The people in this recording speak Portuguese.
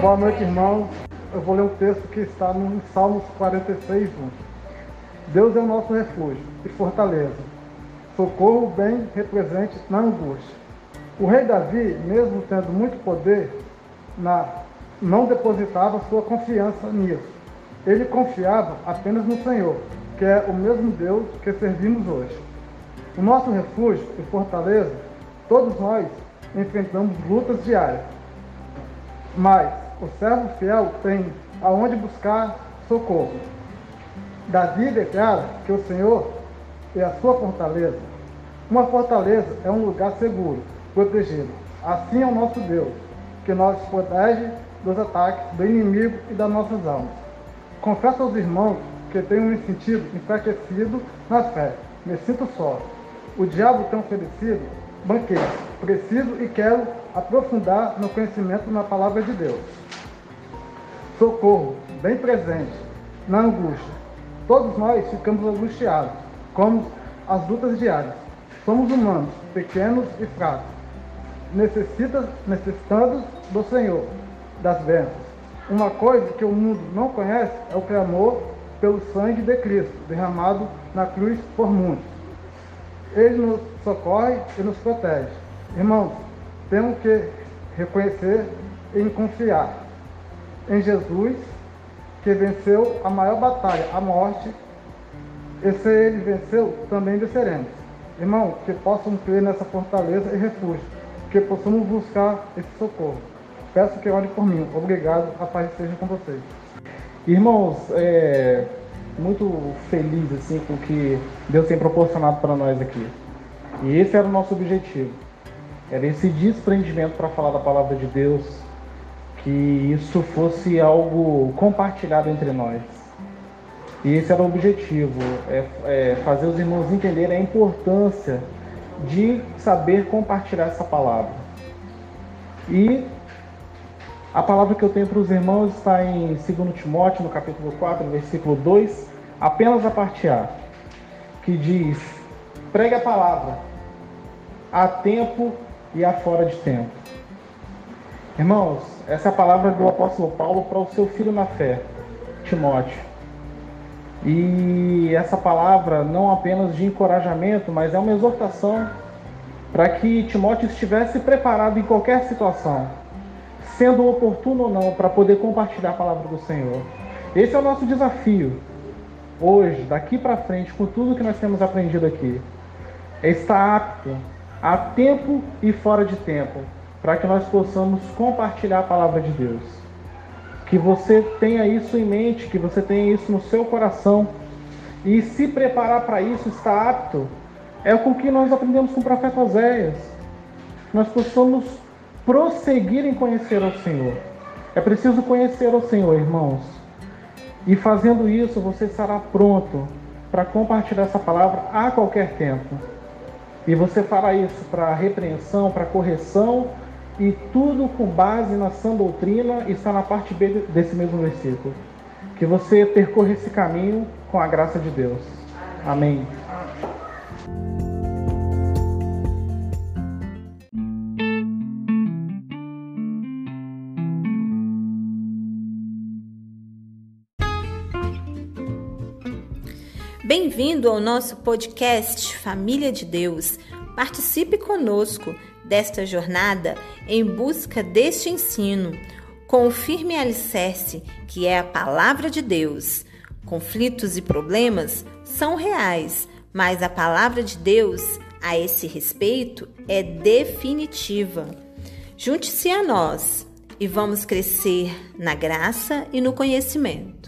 Boa noite, irmãos. Eu vou ler um texto que está no Salmos 46, 1. Deus é o nosso refúgio e fortaleza, socorro bem represente na angústia. O rei Davi, mesmo tendo muito poder, não depositava sua confiança nisso. Ele confiava apenas no Senhor, que é o mesmo Deus que servimos hoje. O nosso refúgio e fortaleza, todos nós enfrentamos lutas diárias. Mas o servo fiel tem aonde buscar socorro. Davi declara que o Senhor é a sua fortaleza. Uma fortaleza é um lugar seguro, protegido. Assim é o nosso Deus, que nos protege dos ataques do inimigo e das nossas almas. Confesso aos irmãos que tenho me sentido enfraquecido na fé. Me sinto só. O diabo tem oferecido banquete. Preciso e quero aprofundar no conhecimento na palavra de Deus. Socorro, bem presente, na angústia. Todos nós ficamos angustiados, como as lutas diárias. Somos humanos, pequenos e fracos, necessita, necessitando do Senhor, das bênçãos. Uma coisa que o mundo não conhece é o clamor pelo sangue de Cristo, derramado na cruz por muitos. Ele nos socorre e nos protege. Irmãos, temos que reconhecer e confiar em Jesus, que venceu a maior batalha, a morte, e se ele venceu, também venceremos. Irmão, que possam crer nessa fortaleza e refúgio, que possamos buscar esse socorro. Peço que orem por mim. Obrigado, a paz esteja com vocês. Irmãos, é muito feliz assim com o que Deus tem proporcionado para nós aqui. E esse era o nosso objetivo. Era esse desprendimento para falar da palavra de Deus, que isso fosse algo compartilhado entre nós. E esse era o objetivo, é, é fazer os irmãos entenderem a importância de saber compartilhar essa palavra. E a palavra que eu tenho para os irmãos está em 2 Timóteo, no capítulo 4, versículo 2, apenas a parte A, que diz: pregue a palavra, a tempo e a fora de tempo. Irmãos, essa é a palavra do apóstolo Paulo para o seu filho na fé, Timóteo. E essa palavra não apenas de encorajamento, mas é uma exortação para que Timóteo estivesse preparado em qualquer situação sendo oportuno ou não, para poder compartilhar a palavra do Senhor. Esse é o nosso desafio hoje, daqui para frente, com tudo que nós temos aprendido aqui. É estar apto a tempo e fora de tempo, para que nós possamos compartilhar a palavra de Deus. Que você tenha isso em mente, que você tenha isso no seu coração e se preparar para isso, estar apto, é o que nós aprendemos com o profeta Oséias. Nós possamos prosseguir em conhecer ao Senhor. É preciso conhecer ao Senhor, irmãos. E fazendo isso, você estará pronto para compartilhar essa palavra a qualquer tempo. E você fará isso para repreensão, para correção e tudo com base na sã doutrina está na parte B desse mesmo versículo. Que você percorra esse caminho com a graça de Deus. Amém. Bem-vindo ao nosso podcast Família de Deus. Participe conosco desta jornada em busca deste ensino, com o firme alicerce que é a palavra de Deus. Conflitos e problemas são reais, mas a palavra de Deus a esse respeito é definitiva. Junte-se a nós e vamos crescer na graça e no conhecimento.